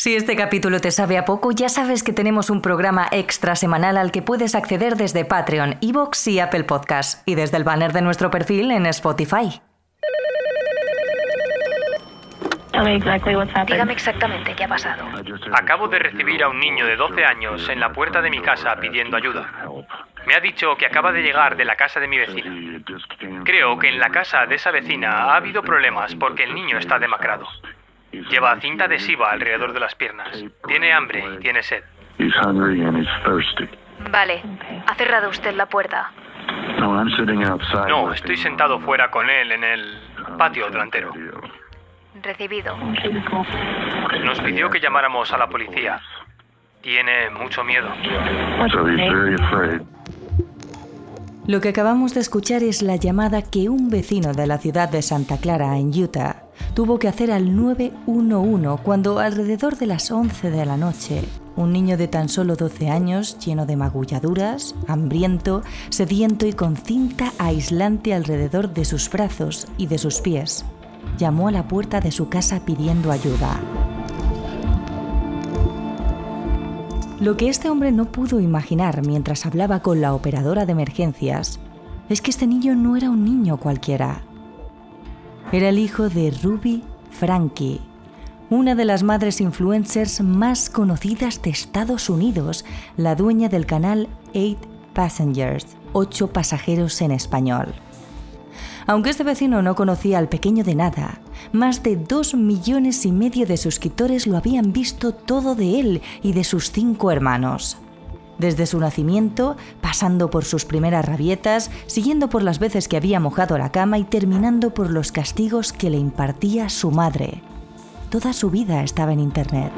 Si este capítulo te sabe a poco, ya sabes que tenemos un programa extra semanal al que puedes acceder desde Patreon, Evox y Apple Podcasts, y desde el banner de nuestro perfil en Spotify. Dígame exactamente qué ha pasado. Acabo de recibir a un niño de 12 años en la puerta de mi casa pidiendo ayuda. Me ha dicho que acaba de llegar de la casa de mi vecina. Creo que en la casa de esa vecina ha habido problemas porque el niño está demacrado. Lleva cinta adhesiva alrededor de las piernas. Tiene hambre y tiene sed. Vale. ¿Ha cerrado usted la puerta? No, estoy sentado fuera con él en el patio delantero. Recibido. Nos pidió que llamáramos a la policía. Tiene mucho miedo. Lo que acabamos de escuchar es la llamada que un vecino de la ciudad de Santa Clara, en Utah, tuvo que hacer al 911 cuando alrededor de las 11 de la noche, un niño de tan solo 12 años, lleno de magulladuras, hambriento, sediento y con cinta aislante alrededor de sus brazos y de sus pies, llamó a la puerta de su casa pidiendo ayuda. Lo que este hombre no pudo imaginar mientras hablaba con la operadora de emergencias es que este niño no era un niño cualquiera. Era el hijo de Ruby Frankie, una de las madres influencers más conocidas de Estados Unidos, la dueña del canal 8 Passengers, 8 pasajeros en español. Aunque este vecino no conocía al pequeño de nada, más de dos millones y medio de suscriptores lo habían visto todo de él y de sus cinco hermanos. Desde su nacimiento, pasando por sus primeras rabietas, siguiendo por las veces que había mojado la cama y terminando por los castigos que le impartía su madre. Toda su vida estaba en Internet.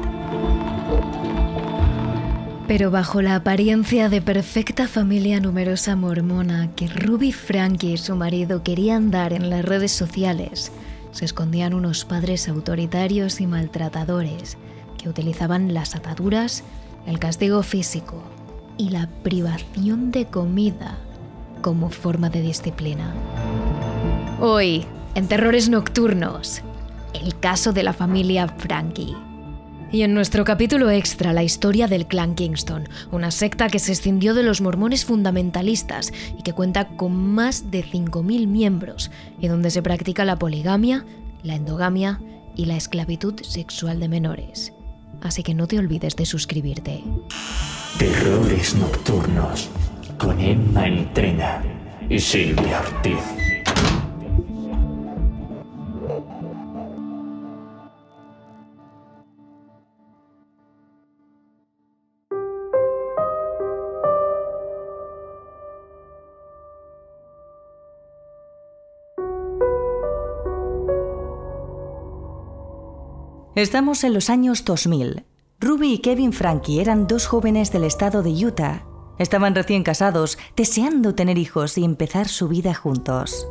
Pero bajo la apariencia de perfecta familia numerosa mormona que Ruby Frankie y su marido querían dar en las redes sociales, se escondían unos padres autoritarios y maltratadores que utilizaban las ataduras, el castigo físico y la privación de comida como forma de disciplina. Hoy, en Terrores Nocturnos, el caso de la familia Frankie. Y en nuestro capítulo extra, la historia del clan Kingston, una secta que se escindió de los mormones fundamentalistas y que cuenta con más de 5.000 miembros, y donde se practica la poligamia, la endogamia y la esclavitud sexual de menores. Así que no te olvides de suscribirte. Terrores Nocturnos con Emma Entrena y Silvia Ortiz. Estamos en los años 2000. Y Kevin Frankie eran dos jóvenes del estado de Utah. Estaban recién casados, deseando tener hijos y empezar su vida juntos.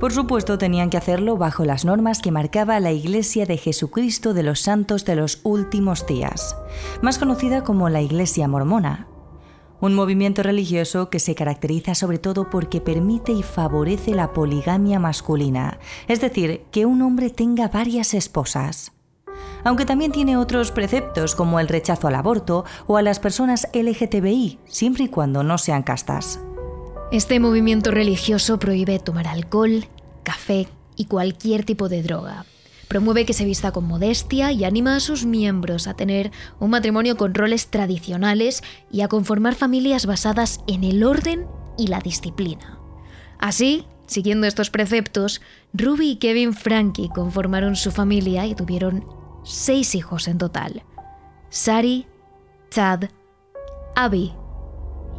Por supuesto, tenían que hacerlo bajo las normas que marcaba la Iglesia de Jesucristo de los Santos de los Últimos Días, más conocida como la Iglesia Mormona. Un movimiento religioso que se caracteriza sobre todo porque permite y favorece la poligamia masculina, es decir, que un hombre tenga varias esposas aunque también tiene otros preceptos como el rechazo al aborto o a las personas LGTBI, siempre y cuando no sean castas. Este movimiento religioso prohíbe tomar alcohol, café y cualquier tipo de droga. Promueve que se vista con modestia y anima a sus miembros a tener un matrimonio con roles tradicionales y a conformar familias basadas en el orden y la disciplina. Así, siguiendo estos preceptos, Ruby y Kevin Frankie conformaron su familia y tuvieron seis hijos en total. Sari, Chad, Abby,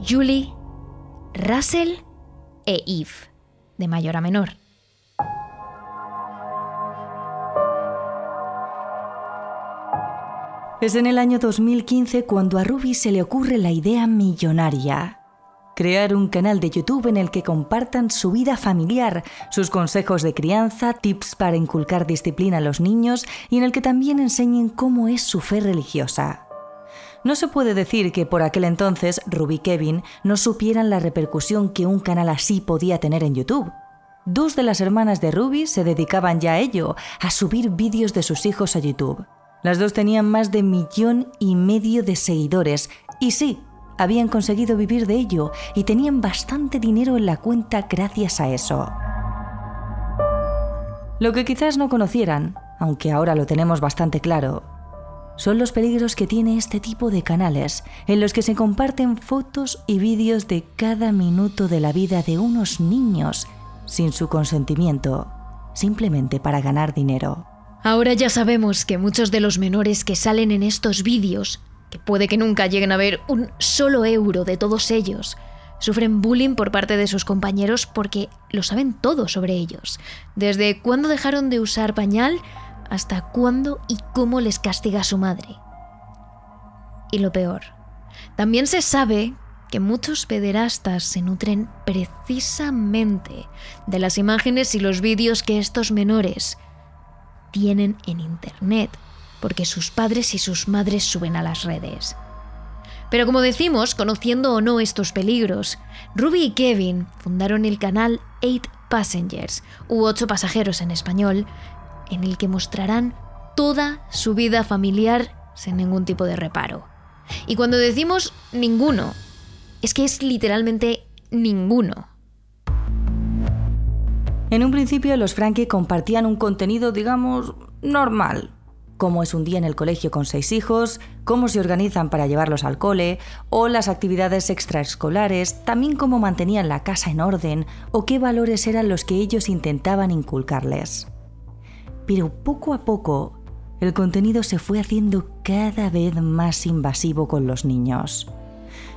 Julie, Russell e Eve, de mayor a menor. Es en el año 2015 cuando a Ruby se le ocurre la idea millonaria Crear un canal de YouTube en el que compartan su vida familiar, sus consejos de crianza, tips para inculcar disciplina a los niños y en el que también enseñen cómo es su fe religiosa. No se puede decir que por aquel entonces Ruby Kevin no supieran la repercusión que un canal así podía tener en YouTube. Dos de las hermanas de Ruby se dedicaban ya a ello, a subir vídeos de sus hijos a YouTube. Las dos tenían más de millón y medio de seguidores y sí, habían conseguido vivir de ello y tenían bastante dinero en la cuenta gracias a eso. Lo que quizás no conocieran, aunque ahora lo tenemos bastante claro, son los peligros que tiene este tipo de canales en los que se comparten fotos y vídeos de cada minuto de la vida de unos niños sin su consentimiento, simplemente para ganar dinero. Ahora ya sabemos que muchos de los menores que salen en estos vídeos, que puede que nunca lleguen a ver un solo euro de todos ellos, sufren bullying por parte de sus compañeros porque lo saben todo sobre ellos, desde cuándo dejaron de usar pañal hasta cuándo y cómo les castiga su madre. Y lo peor, también se sabe que muchos pederastas se nutren precisamente de las imágenes y los vídeos que estos menores tienen en Internet, porque sus padres y sus madres suben a las redes. Pero como decimos, conociendo o no estos peligros, Ruby y Kevin fundaron el canal 8 Passengers, u 8 pasajeros en español, en el que mostrarán toda su vida familiar sin ningún tipo de reparo. Y cuando decimos ninguno, es que es literalmente ninguno. En un principio los Frankie compartían un contenido, digamos, normal. Cómo es un día en el colegio con seis hijos, cómo se organizan para llevarlos al cole, o las actividades extraescolares, también cómo mantenían la casa en orden o qué valores eran los que ellos intentaban inculcarles pero poco a poco el contenido se fue haciendo cada vez más invasivo con los niños.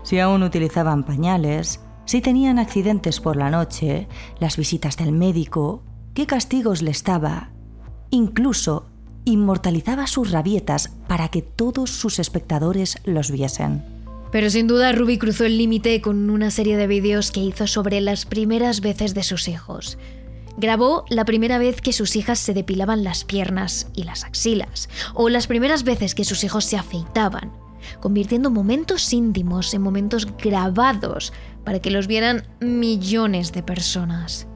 Si aún utilizaban pañales, si tenían accidentes por la noche, las visitas del médico, qué castigos les daba. Incluso inmortalizaba sus rabietas para que todos sus espectadores los viesen. Pero sin duda Ruby cruzó el límite con una serie de vídeos que hizo sobre las primeras veces de sus hijos. Grabó la primera vez que sus hijas se depilaban las piernas y las axilas, o las primeras veces que sus hijos se afeitaban, convirtiendo momentos íntimos en momentos grabados para que los vieran millones de personas.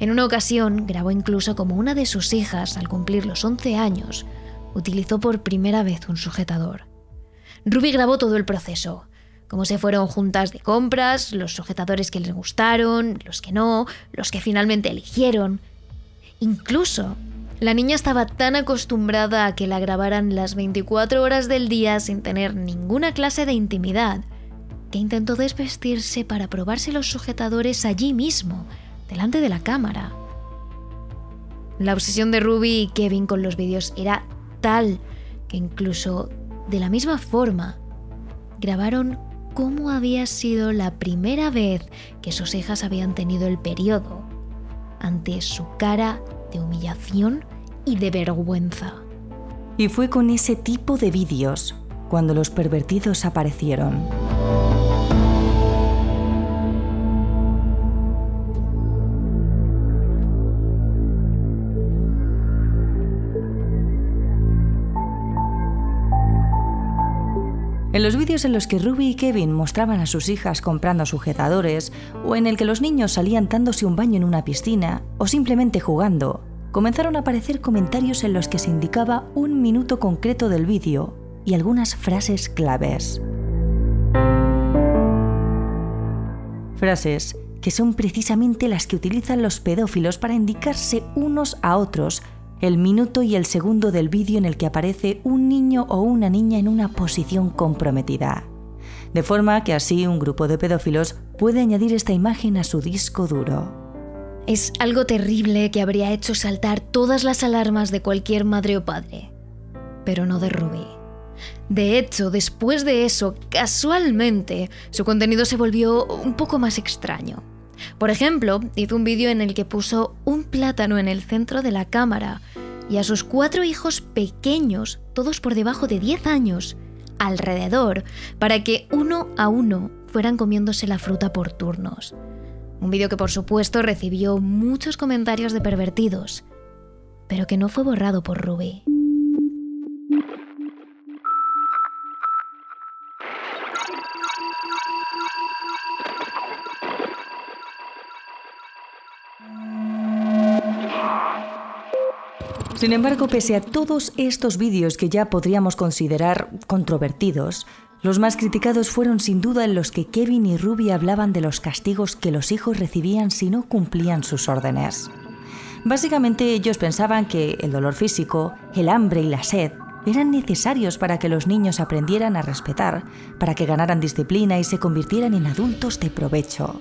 En una ocasión grabó incluso como una de sus hijas, al cumplir los 11 años, utilizó por primera vez un sujetador. Ruby grabó todo el proceso, cómo se fueron juntas de compras, los sujetadores que les gustaron, los que no, los que finalmente eligieron. Incluso, la niña estaba tan acostumbrada a que la grabaran las 24 horas del día sin tener ninguna clase de intimidad, que intentó desvestirse para probarse los sujetadores allí mismo, delante de la cámara. La obsesión de Ruby y Kevin con los vídeos era tal que incluso de la misma forma grabaron cómo había sido la primera vez que sus hijas habían tenido el periodo, ante su cara de humillación y de vergüenza. Y fue con ese tipo de vídeos cuando los pervertidos aparecieron. En los vídeos en los que Ruby y Kevin mostraban a sus hijas comprando sujetadores, o en el que los niños salían dándose un baño en una piscina, o simplemente jugando, comenzaron a aparecer comentarios en los que se indicaba un minuto concreto del vídeo y algunas frases claves. Frases que son precisamente las que utilizan los pedófilos para indicarse unos a otros el minuto y el segundo del vídeo en el que aparece un niño o una niña en una posición comprometida. De forma que así un grupo de pedófilos puede añadir esta imagen a su disco duro. Es algo terrible que habría hecho saltar todas las alarmas de cualquier madre o padre, pero no de Ruby. De hecho, después de eso, casualmente, su contenido se volvió un poco más extraño. Por ejemplo, hizo un vídeo en el que puso un plátano en el centro de la cámara y a sus cuatro hijos pequeños, todos por debajo de 10 años, alrededor, para que uno a uno fueran comiéndose la fruta por turnos. Un vídeo que por supuesto recibió muchos comentarios de pervertidos, pero que no fue borrado por Ruby. Sin embargo, pese a todos estos vídeos que ya podríamos considerar controvertidos, los más criticados fueron sin duda en los que Kevin y Ruby hablaban de los castigos que los hijos recibían si no cumplían sus órdenes. Básicamente ellos pensaban que el dolor físico, el hambre y la sed eran necesarios para que los niños aprendieran a respetar, para que ganaran disciplina y se convirtieran en adultos de provecho.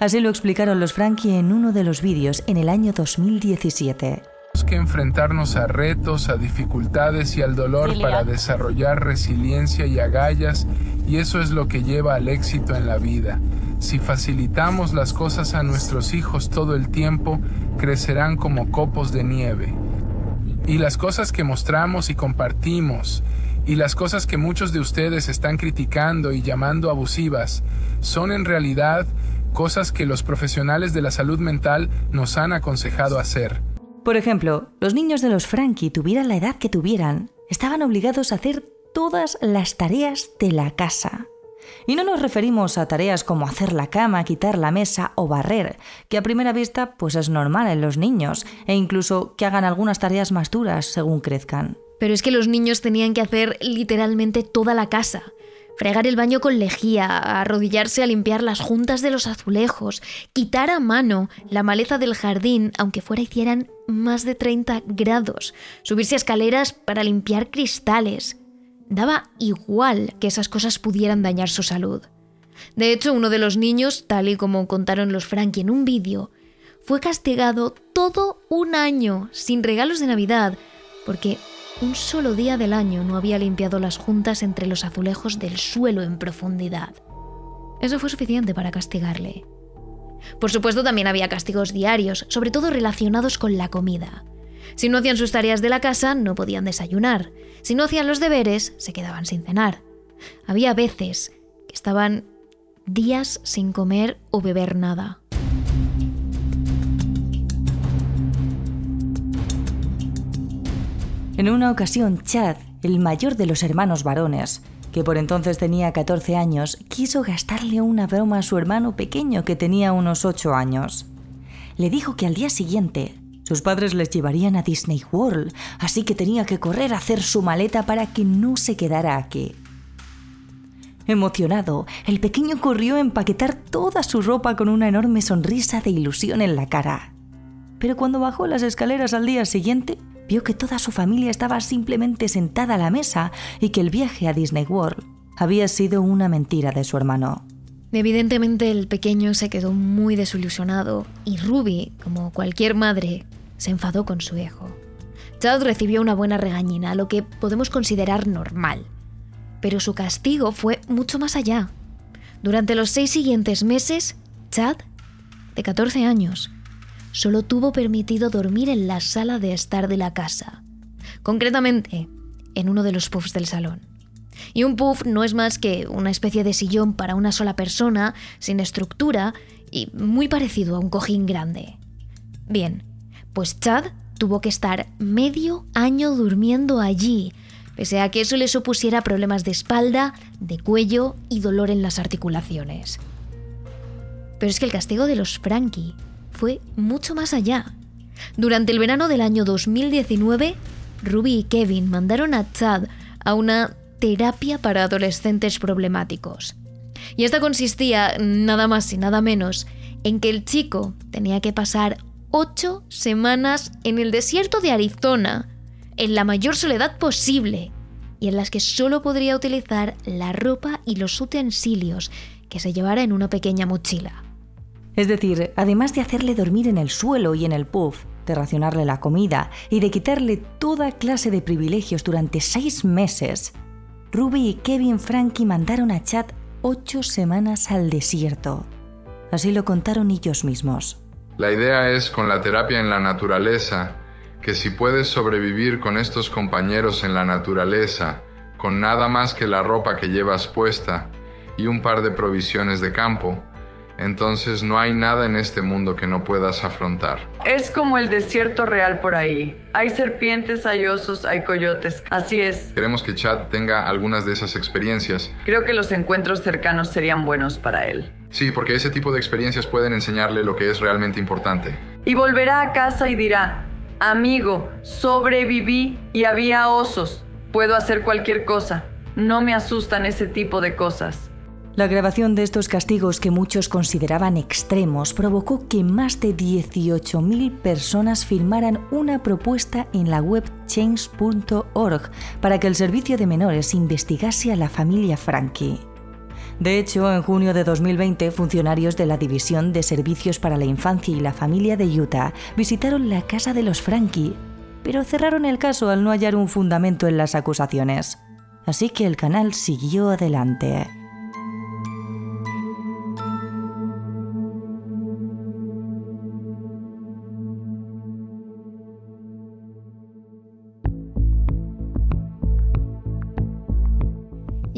Así lo explicaron los Frankie en uno de los vídeos en el año 2017 que enfrentarnos a retos, a dificultades y al dolor para desarrollar resiliencia y agallas y eso es lo que lleva al éxito en la vida. Si facilitamos las cosas a nuestros hijos todo el tiempo, crecerán como copos de nieve. Y las cosas que mostramos y compartimos, y las cosas que muchos de ustedes están criticando y llamando abusivas, son en realidad cosas que los profesionales de la salud mental nos han aconsejado hacer. Por ejemplo, los niños de los Frankie, tuvieran la edad que tuvieran, estaban obligados a hacer todas las tareas de la casa. Y no nos referimos a tareas como hacer la cama, quitar la mesa o barrer, que a primera vista pues es normal en los niños, e incluso que hagan algunas tareas más duras según crezcan. Pero es que los niños tenían que hacer literalmente toda la casa fregar el baño con lejía, arrodillarse a limpiar las juntas de los azulejos, quitar a mano la maleza del jardín, aunque fuera hicieran más de 30 grados, subirse a escaleras para limpiar cristales. Daba igual que esas cosas pudieran dañar su salud. De hecho, uno de los niños, tal y como contaron los Frankie en un vídeo, fue castigado todo un año sin regalos de Navidad porque un solo día del año no había limpiado las juntas entre los azulejos del suelo en profundidad. Eso fue suficiente para castigarle. Por supuesto, también había castigos diarios, sobre todo relacionados con la comida. Si no hacían sus tareas de la casa, no podían desayunar. Si no hacían los deberes, se quedaban sin cenar. Había veces que estaban días sin comer o beber nada. En una ocasión, Chad, el mayor de los hermanos varones, que por entonces tenía 14 años, quiso gastarle una broma a su hermano pequeño que tenía unos 8 años. Le dijo que al día siguiente sus padres les llevarían a Disney World, así que tenía que correr a hacer su maleta para que no se quedara aquí. Emocionado, el pequeño corrió a empaquetar toda su ropa con una enorme sonrisa de ilusión en la cara. Pero cuando bajó las escaleras al día siguiente, vio que toda su familia estaba simplemente sentada a la mesa y que el viaje a Disney World había sido una mentira de su hermano. Evidentemente el pequeño se quedó muy desilusionado y Ruby, como cualquier madre, se enfadó con su hijo. Chad recibió una buena regañina, lo que podemos considerar normal. Pero su castigo fue mucho más allá. Durante los seis siguientes meses, Chad, de 14 años, solo tuvo permitido dormir en la sala de estar de la casa, concretamente en uno de los puffs del salón. Y un puff no es más que una especie de sillón para una sola persona, sin estructura y muy parecido a un cojín grande. Bien, pues Chad tuvo que estar medio año durmiendo allí, pese a que eso le supusiera problemas de espalda, de cuello y dolor en las articulaciones. Pero es que el castigo de los Frankie fue mucho más allá. Durante el verano del año 2019, Ruby y Kevin mandaron a Chad a una terapia para adolescentes problemáticos. Y esta consistía nada más y nada menos en que el chico tenía que pasar ocho semanas en el desierto de Arizona, en la mayor soledad posible, y en las que solo podría utilizar la ropa y los utensilios que se llevara en una pequeña mochila. Es decir, además de hacerle dormir en el suelo y en el puff, de racionarle la comida y de quitarle toda clase de privilegios durante seis meses, Ruby y Kevin Frankie mandaron a Chad ocho semanas al desierto. Así lo contaron ellos mismos. La idea es con la terapia en la naturaleza, que si puedes sobrevivir con estos compañeros en la naturaleza, con nada más que la ropa que llevas puesta y un par de provisiones de campo, entonces no hay nada en este mundo que no puedas afrontar. Es como el desierto real por ahí. Hay serpientes, hay osos, hay coyotes. Así es. Queremos que Chad tenga algunas de esas experiencias. Creo que los encuentros cercanos serían buenos para él. Sí, porque ese tipo de experiencias pueden enseñarle lo que es realmente importante. Y volverá a casa y dirá, Amigo, sobreviví y había osos. Puedo hacer cualquier cosa. No me asustan ese tipo de cosas. La grabación de estos castigos que muchos consideraban extremos provocó que más de 18.000 personas firmaran una propuesta en la web change.org para que el servicio de menores investigase a la familia Frankie. De hecho, en junio de 2020, funcionarios de la División de Servicios para la Infancia y la Familia de Utah visitaron la casa de los Frankie, pero cerraron el caso al no hallar un fundamento en las acusaciones. Así que el canal siguió adelante.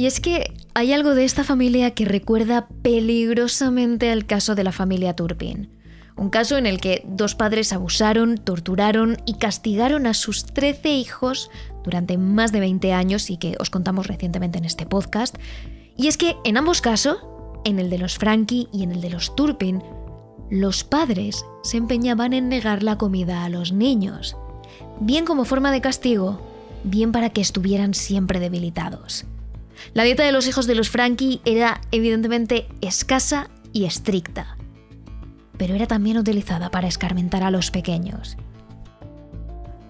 Y es que hay algo de esta familia que recuerda peligrosamente al caso de la familia Turpin. Un caso en el que dos padres abusaron, torturaron y castigaron a sus 13 hijos durante más de 20 años y que os contamos recientemente en este podcast. Y es que en ambos casos, en el de los Frankie y en el de los Turpin, los padres se empeñaban en negar la comida a los niños, bien como forma de castigo, bien para que estuvieran siempre debilitados. La dieta de los hijos de los Frankie era evidentemente escasa y estricta, pero era también utilizada para escarmentar a los pequeños.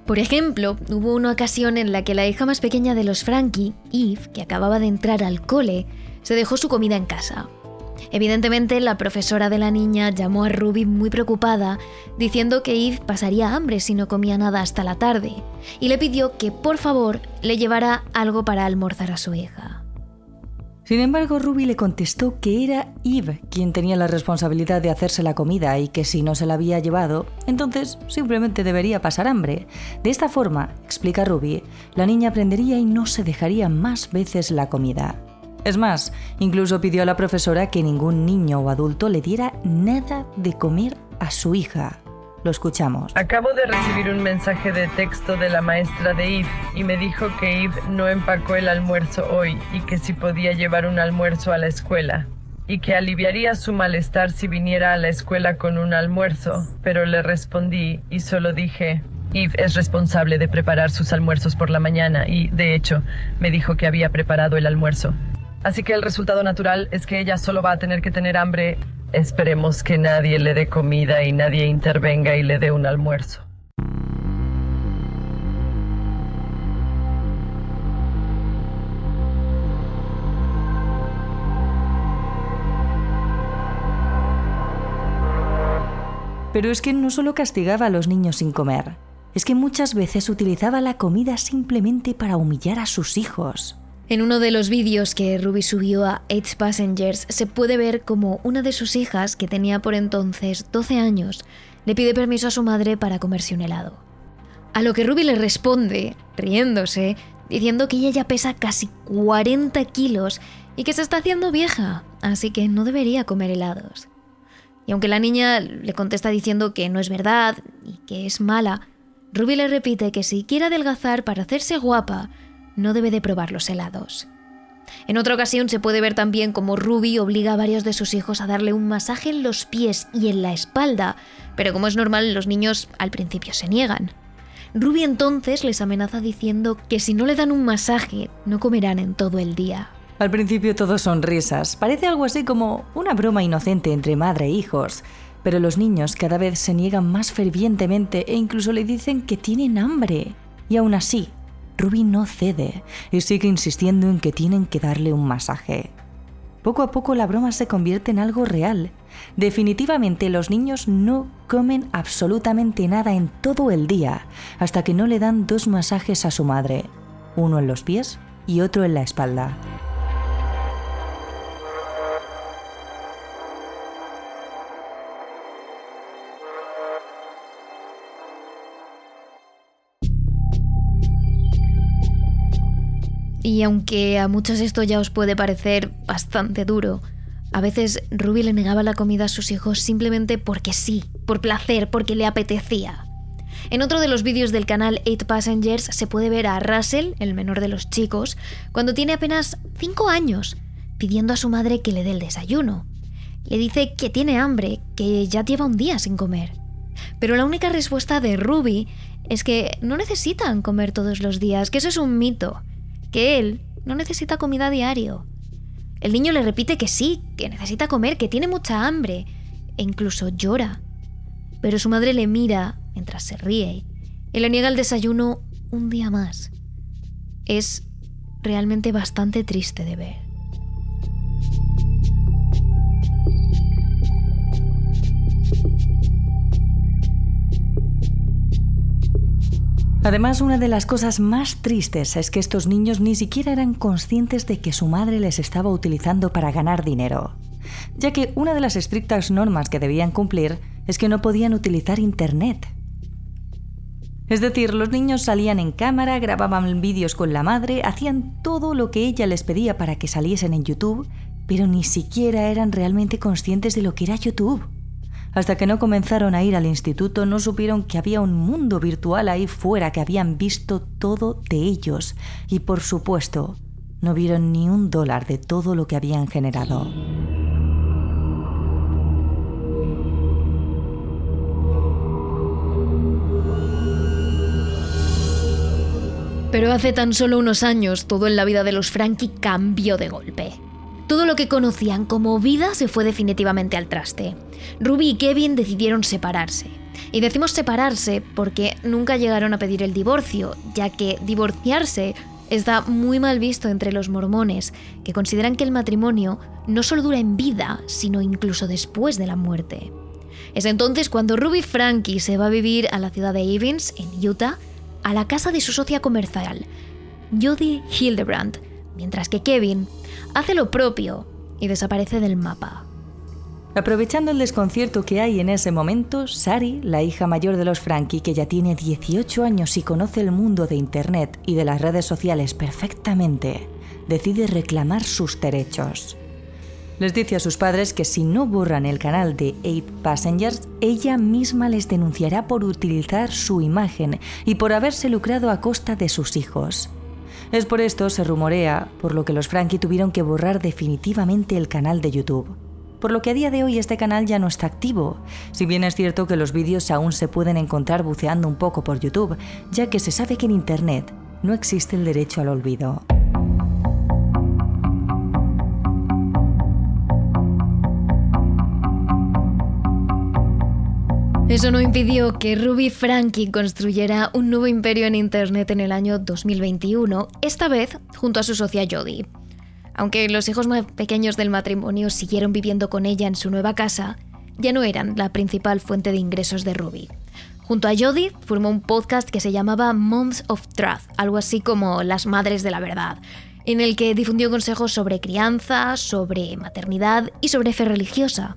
Por ejemplo, hubo una ocasión en la que la hija más pequeña de los Frankie, Eve, que acababa de entrar al cole, se dejó su comida en casa. Evidentemente, la profesora de la niña llamó a Ruby muy preocupada, diciendo que Eve pasaría hambre si no comía nada hasta la tarde, y le pidió que por favor le llevara algo para almorzar a su hija. Sin embargo, Ruby le contestó que era Eve quien tenía la responsabilidad de hacerse la comida y que si no se la había llevado, entonces simplemente debería pasar hambre. De esta forma, explica Ruby, la niña aprendería y no se dejaría más veces la comida. Es más, incluso pidió a la profesora que ningún niño o adulto le diera nada de comer a su hija. Lo escuchamos. Acabo de recibir un mensaje de texto de la maestra de Eve y me dijo que Eve no empacó el almuerzo hoy y que si podía llevar un almuerzo a la escuela y que aliviaría su malestar si viniera a la escuela con un almuerzo, pero le respondí y solo dije, Eve es responsable de preparar sus almuerzos por la mañana y, de hecho, me dijo que había preparado el almuerzo. Así que el resultado natural es que ella solo va a tener que tener hambre Esperemos que nadie le dé comida y nadie intervenga y le dé un almuerzo. Pero es que no solo castigaba a los niños sin comer, es que muchas veces utilizaba la comida simplemente para humillar a sus hijos. En uno de los vídeos que Ruby subió a Eight Passengers se puede ver como una de sus hijas, que tenía por entonces 12 años, le pide permiso a su madre para comerse un helado. A lo que Ruby le responde, riéndose, diciendo que ella ya pesa casi 40 kilos y que se está haciendo vieja, así que no debería comer helados. Y aunque la niña le contesta diciendo que no es verdad y que es mala, Ruby le repite que si quiere adelgazar para hacerse guapa, no debe de probar los helados. En otra ocasión se puede ver también cómo Ruby obliga a varios de sus hijos a darle un masaje en los pies y en la espalda, pero como es normal los niños al principio se niegan. Ruby entonces les amenaza diciendo que si no le dan un masaje no comerán en todo el día. Al principio todo son risas, parece algo así como una broma inocente entre madre e hijos, pero los niños cada vez se niegan más fervientemente e incluso le dicen que tienen hambre. Y aún así, Ruby no cede y sigue insistiendo en que tienen que darle un masaje. Poco a poco la broma se convierte en algo real. Definitivamente los niños no comen absolutamente nada en todo el día hasta que no le dan dos masajes a su madre, uno en los pies y otro en la espalda. Y aunque a muchos esto ya os puede parecer bastante duro, a veces Ruby le negaba la comida a sus hijos simplemente porque sí, por placer, porque le apetecía. En otro de los vídeos del canal 8 Passengers se puede ver a Russell, el menor de los chicos, cuando tiene apenas 5 años, pidiendo a su madre que le dé el desayuno. Le dice que tiene hambre, que ya lleva un día sin comer. Pero la única respuesta de Ruby es que no necesitan comer todos los días, que eso es un mito, que él no necesita comida diario. El niño le repite que sí, que necesita comer, que tiene mucha hambre, e incluso llora. Pero su madre le mira mientras se ríe y le niega el desayuno un día más. Es realmente bastante triste de ver. Además, una de las cosas más tristes es que estos niños ni siquiera eran conscientes de que su madre les estaba utilizando para ganar dinero, ya que una de las estrictas normas que debían cumplir es que no podían utilizar Internet. Es decir, los niños salían en cámara, grababan vídeos con la madre, hacían todo lo que ella les pedía para que saliesen en YouTube, pero ni siquiera eran realmente conscientes de lo que era YouTube. Hasta que no comenzaron a ir al instituto no supieron que había un mundo virtual ahí fuera que habían visto todo de ellos y por supuesto no vieron ni un dólar de todo lo que habían generado. Pero hace tan solo unos años todo en la vida de los Frankie cambió de golpe. Todo lo que conocían como vida se fue definitivamente al traste. Ruby y Kevin decidieron separarse. Y decimos separarse porque nunca llegaron a pedir el divorcio, ya que divorciarse está muy mal visto entre los mormones, que consideran que el matrimonio no solo dura en vida, sino incluso después de la muerte. Es entonces cuando Ruby Frankie se va a vivir a la ciudad de Evans, en Utah, a la casa de su socia comercial, Judy Hildebrand, mientras que Kevin hace lo propio y desaparece del mapa. Aprovechando el desconcierto que hay en ese momento, Sari, la hija mayor de los Frankie, que ya tiene 18 años y conoce el mundo de Internet y de las redes sociales perfectamente, decide reclamar sus derechos. Les dice a sus padres que si no borran el canal de 8 Passengers, ella misma les denunciará por utilizar su imagen y por haberse lucrado a costa de sus hijos. Es por esto, se rumorea, por lo que los Frankie tuvieron que borrar definitivamente el canal de YouTube. Por lo que a día de hoy este canal ya no está activo, si bien es cierto que los vídeos aún se pueden encontrar buceando un poco por YouTube, ya que se sabe que en Internet no existe el derecho al olvido. Eso no impidió que Ruby Frankie construyera un nuevo imperio en Internet en el año 2021, esta vez junto a su socia Jodie. Aunque los hijos más pequeños del matrimonio siguieron viviendo con ella en su nueva casa, ya no eran la principal fuente de ingresos de Ruby. Junto a Jodie formó un podcast que se llamaba Moms of Truth, algo así como Las Madres de la Verdad, en el que difundió consejos sobre crianza, sobre maternidad y sobre fe religiosa.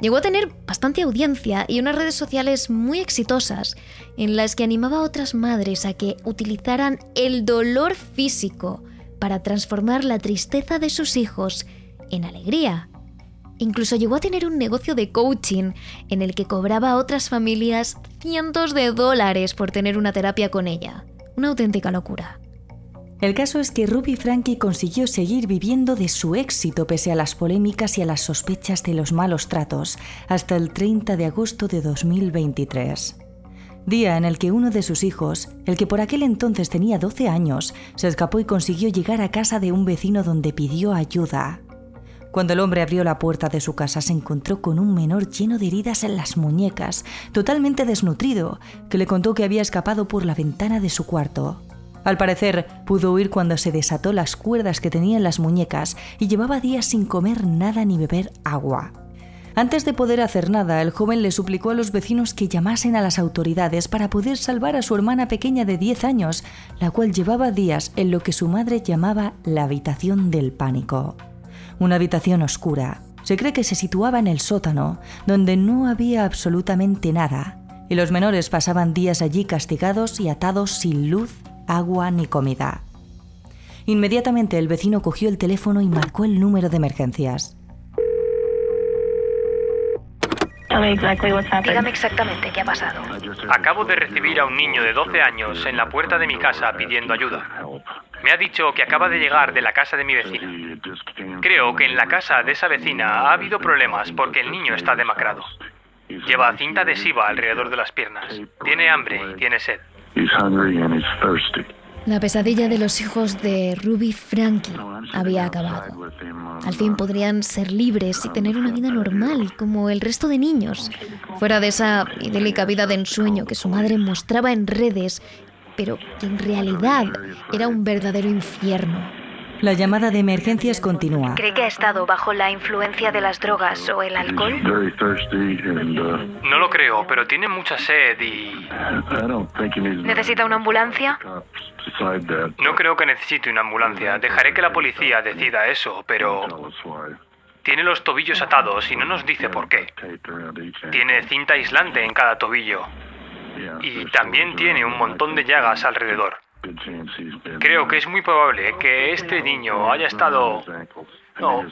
Llegó a tener bastante audiencia y unas redes sociales muy exitosas en las que animaba a otras madres a que utilizaran el dolor físico para transformar la tristeza de sus hijos en alegría. Incluso llegó a tener un negocio de coaching en el que cobraba a otras familias cientos de dólares por tener una terapia con ella. Una auténtica locura. El caso es que Ruby Frankie consiguió seguir viviendo de su éxito pese a las polémicas y a las sospechas de los malos tratos hasta el 30 de agosto de 2023. Día en el que uno de sus hijos, el que por aquel entonces tenía 12 años, se escapó y consiguió llegar a casa de un vecino donde pidió ayuda. Cuando el hombre abrió la puerta de su casa se encontró con un menor lleno de heridas en las muñecas, totalmente desnutrido, que le contó que había escapado por la ventana de su cuarto. Al parecer, pudo huir cuando se desató las cuerdas que tenía en las muñecas y llevaba días sin comer nada ni beber agua. Antes de poder hacer nada, el joven le suplicó a los vecinos que llamasen a las autoridades para poder salvar a su hermana pequeña de 10 años, la cual llevaba días en lo que su madre llamaba la habitación del pánico. Una habitación oscura. Se cree que se situaba en el sótano, donde no había absolutamente nada, y los menores pasaban días allí castigados y atados sin luz agua ni comida. Inmediatamente el vecino cogió el teléfono y marcó el número de emergencias. Dígame exactamente qué ha pasado. Acabo de recibir a un niño de 12 años en la puerta de mi casa pidiendo ayuda. Me ha dicho que acaba de llegar de la casa de mi vecina. Creo que en la casa de esa vecina ha habido problemas porque el niño está demacrado. Lleva cinta adhesiva alrededor de las piernas. Tiene hambre y tiene sed. La pesadilla de los hijos de Ruby Frankie había acabado. Al fin podrían ser libres y tener una vida normal como el resto de niños, fuera de esa idílica vida de ensueño que su madre mostraba en redes, pero que en realidad era un verdadero infierno. La llamada de emergencias continúa. ¿Cree que ha estado bajo la influencia de las drogas o el alcohol? No lo creo, pero tiene mucha sed y... ¿Necesita una ambulancia? No creo que necesite una ambulancia. Dejaré que la policía decida eso, pero... Tiene los tobillos atados y no nos dice por qué. Tiene cinta aislante en cada tobillo. Y también tiene un montón de llagas alrededor. Creo que es muy probable que este niño haya estado... No,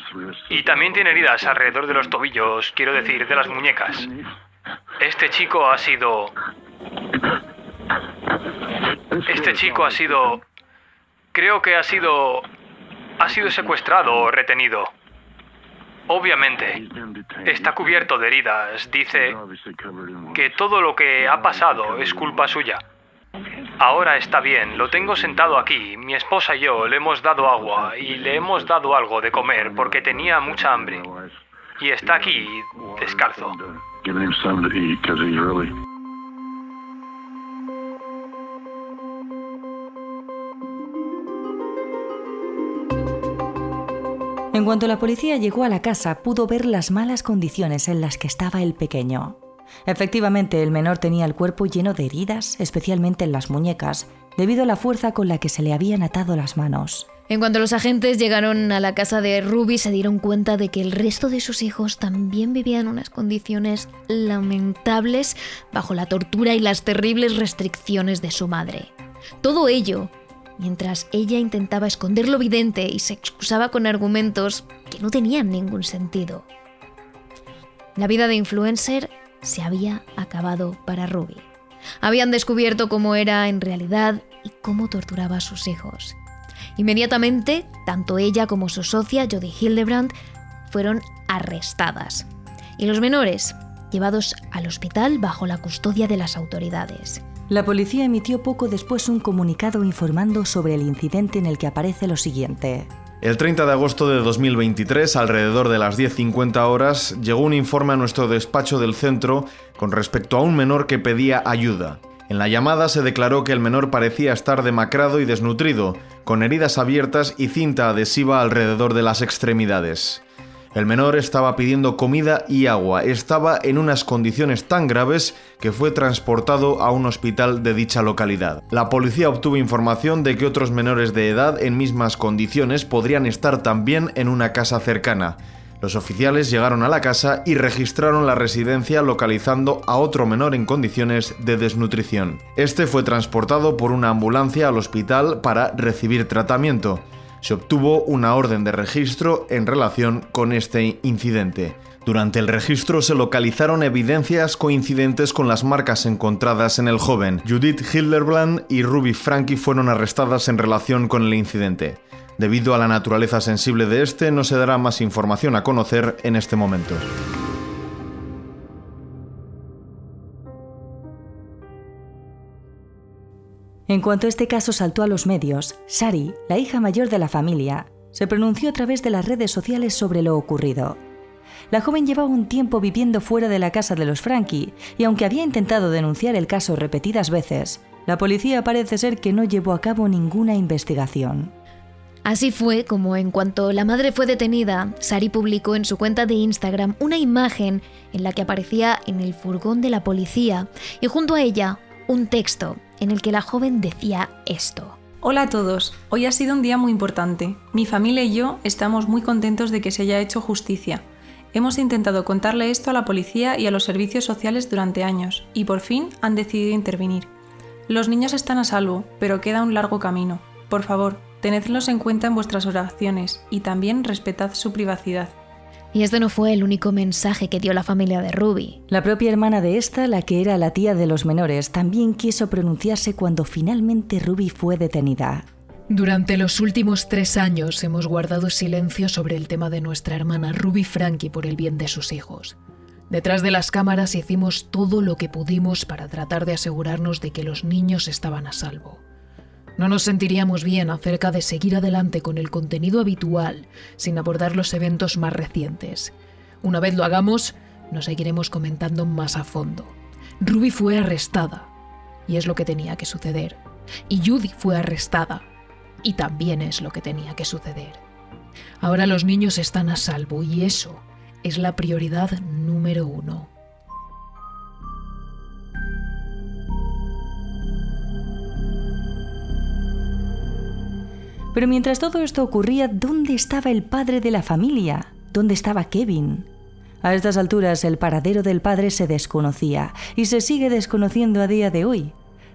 y también tiene heridas alrededor de los tobillos, quiero decir, de las muñecas. Este chico ha sido... Este chico ha sido... Creo que ha sido... Ha sido secuestrado o retenido. Obviamente, está cubierto de heridas. Dice que todo lo que ha pasado es culpa suya. Ahora está bien, lo tengo sentado aquí. Mi esposa y yo le hemos dado agua y le hemos dado algo de comer porque tenía mucha hambre. Y está aquí, descalzo. En cuanto la policía llegó a la casa, pudo ver las malas condiciones en las que estaba el pequeño. Efectivamente, el menor tenía el cuerpo lleno de heridas, especialmente en las muñecas, debido a la fuerza con la que se le habían atado las manos. En cuanto los agentes llegaron a la casa de Ruby, se dieron cuenta de que el resto de sus hijos también vivían unas condiciones lamentables bajo la tortura y las terribles restricciones de su madre. Todo ello mientras ella intentaba esconder lo evidente y se excusaba con argumentos que no tenían ningún sentido. La vida de influencer se había acabado para Ruby. Habían descubierto cómo era en realidad y cómo torturaba a sus hijos. Inmediatamente, tanto ella como su socia, Jodie Hildebrand, fueron arrestadas. Y los menores, llevados al hospital bajo la custodia de las autoridades. La policía emitió poco después un comunicado informando sobre el incidente en el que aparece lo siguiente. El 30 de agosto de 2023, alrededor de las 10.50 horas, llegó un informe a nuestro despacho del centro con respecto a un menor que pedía ayuda. En la llamada se declaró que el menor parecía estar demacrado y desnutrido, con heridas abiertas y cinta adhesiva alrededor de las extremidades. El menor estaba pidiendo comida y agua, estaba en unas condiciones tan graves que fue transportado a un hospital de dicha localidad. La policía obtuvo información de que otros menores de edad en mismas condiciones podrían estar también en una casa cercana. Los oficiales llegaron a la casa y registraron la residencia localizando a otro menor en condiciones de desnutrición. Este fue transportado por una ambulancia al hospital para recibir tratamiento se obtuvo una orden de registro en relación con este incidente. Durante el registro se localizaron evidencias coincidentes con las marcas encontradas en el joven. Judith Hildebrand y Ruby Frankie fueron arrestadas en relación con el incidente. Debido a la naturaleza sensible de este, no se dará más información a conocer en este momento. En cuanto este caso saltó a los medios, Shari, la hija mayor de la familia, se pronunció a través de las redes sociales sobre lo ocurrido. La joven llevaba un tiempo viviendo fuera de la casa de los Frankie y aunque había intentado denunciar el caso repetidas veces, la policía parece ser que no llevó a cabo ninguna investigación. Así fue como en cuanto la madre fue detenida, Sari publicó en su cuenta de Instagram una imagen en la que aparecía en el furgón de la policía y junto a ella un texto en el que la joven decía esto. Hola a todos, hoy ha sido un día muy importante. Mi familia y yo estamos muy contentos de que se haya hecho justicia. Hemos intentado contarle esto a la policía y a los servicios sociales durante años, y por fin han decidido intervenir. Los niños están a salvo, pero queda un largo camino. Por favor, tenedlos en cuenta en vuestras oraciones y también respetad su privacidad. Y este no fue el único mensaje que dio la familia de Ruby. La propia hermana de esta, la que era la tía de los menores, también quiso pronunciarse cuando finalmente Ruby fue detenida. Durante los últimos tres años hemos guardado silencio sobre el tema de nuestra hermana Ruby Frankie por el bien de sus hijos. Detrás de las cámaras hicimos todo lo que pudimos para tratar de asegurarnos de que los niños estaban a salvo. No nos sentiríamos bien acerca de seguir adelante con el contenido habitual sin abordar los eventos más recientes. Una vez lo hagamos, nos seguiremos comentando más a fondo. Ruby fue arrestada, y es lo que tenía que suceder. Y Judy fue arrestada, y también es lo que tenía que suceder. Ahora los niños están a salvo, y eso es la prioridad número uno. Pero mientras todo esto ocurría, ¿dónde estaba el padre de la familia? ¿Dónde estaba Kevin? A estas alturas el paradero del padre se desconocía y se sigue desconociendo a día de hoy.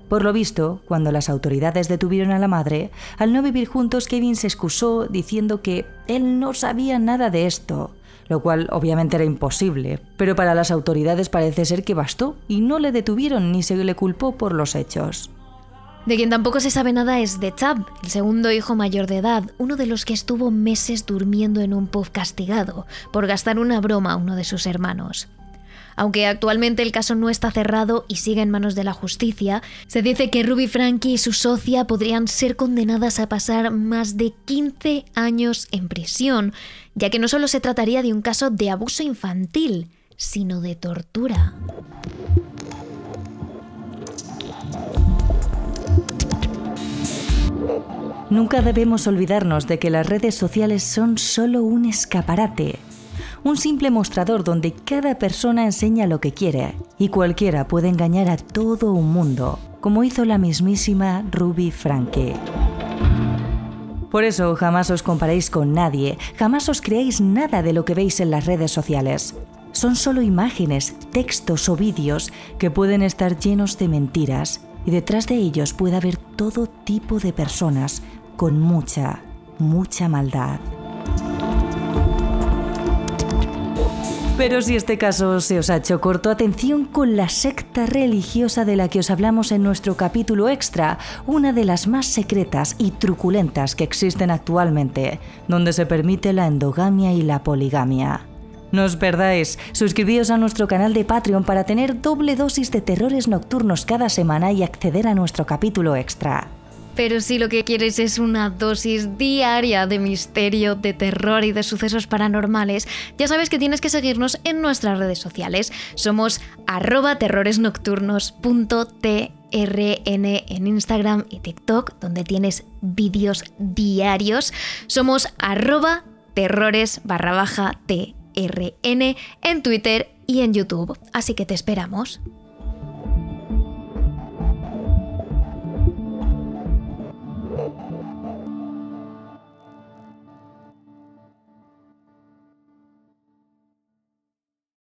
Por lo visto, cuando las autoridades detuvieron a la madre, al no vivir juntos Kevin se excusó diciendo que él no sabía nada de esto, lo cual obviamente era imposible, pero para las autoridades parece ser que bastó y no le detuvieron ni se le culpó por los hechos. De quien tampoco se sabe nada es de Chab, el segundo hijo mayor de edad, uno de los que estuvo meses durmiendo en un pub castigado por gastar una broma a uno de sus hermanos. Aunque actualmente el caso no está cerrado y sigue en manos de la justicia, se dice que Ruby Frankie y su socia podrían ser condenadas a pasar más de 15 años en prisión, ya que no solo se trataría de un caso de abuso infantil, sino de tortura. Nunca debemos olvidarnos de que las redes sociales son solo un escaparate, un simple mostrador donde cada persona enseña lo que quiere y cualquiera puede engañar a todo un mundo, como hizo la mismísima Ruby Franke. Por eso jamás os comparéis con nadie, jamás os creéis nada de lo que veis en las redes sociales. Son solo imágenes, textos o vídeos que pueden estar llenos de mentiras y detrás de ellos puede haber todo tipo de personas con mucha, mucha maldad. Pero si este caso se os ha hecho corto, atención con la secta religiosa de la que os hablamos en nuestro capítulo extra, una de las más secretas y truculentas que existen actualmente, donde se permite la endogamia y la poligamia. No os perdáis, suscribíos a nuestro canal de Patreon para tener doble dosis de terrores nocturnos cada semana y acceder a nuestro capítulo extra. Pero si lo que quieres es una dosis diaria de misterio, de terror y de sucesos paranormales, ya sabes que tienes que seguirnos en nuestras redes sociales. Somos arroba en Instagram y TikTok, donde tienes vídeos diarios. Somos arroba terrores barra baja TRN en Twitter y en YouTube. Así que te esperamos.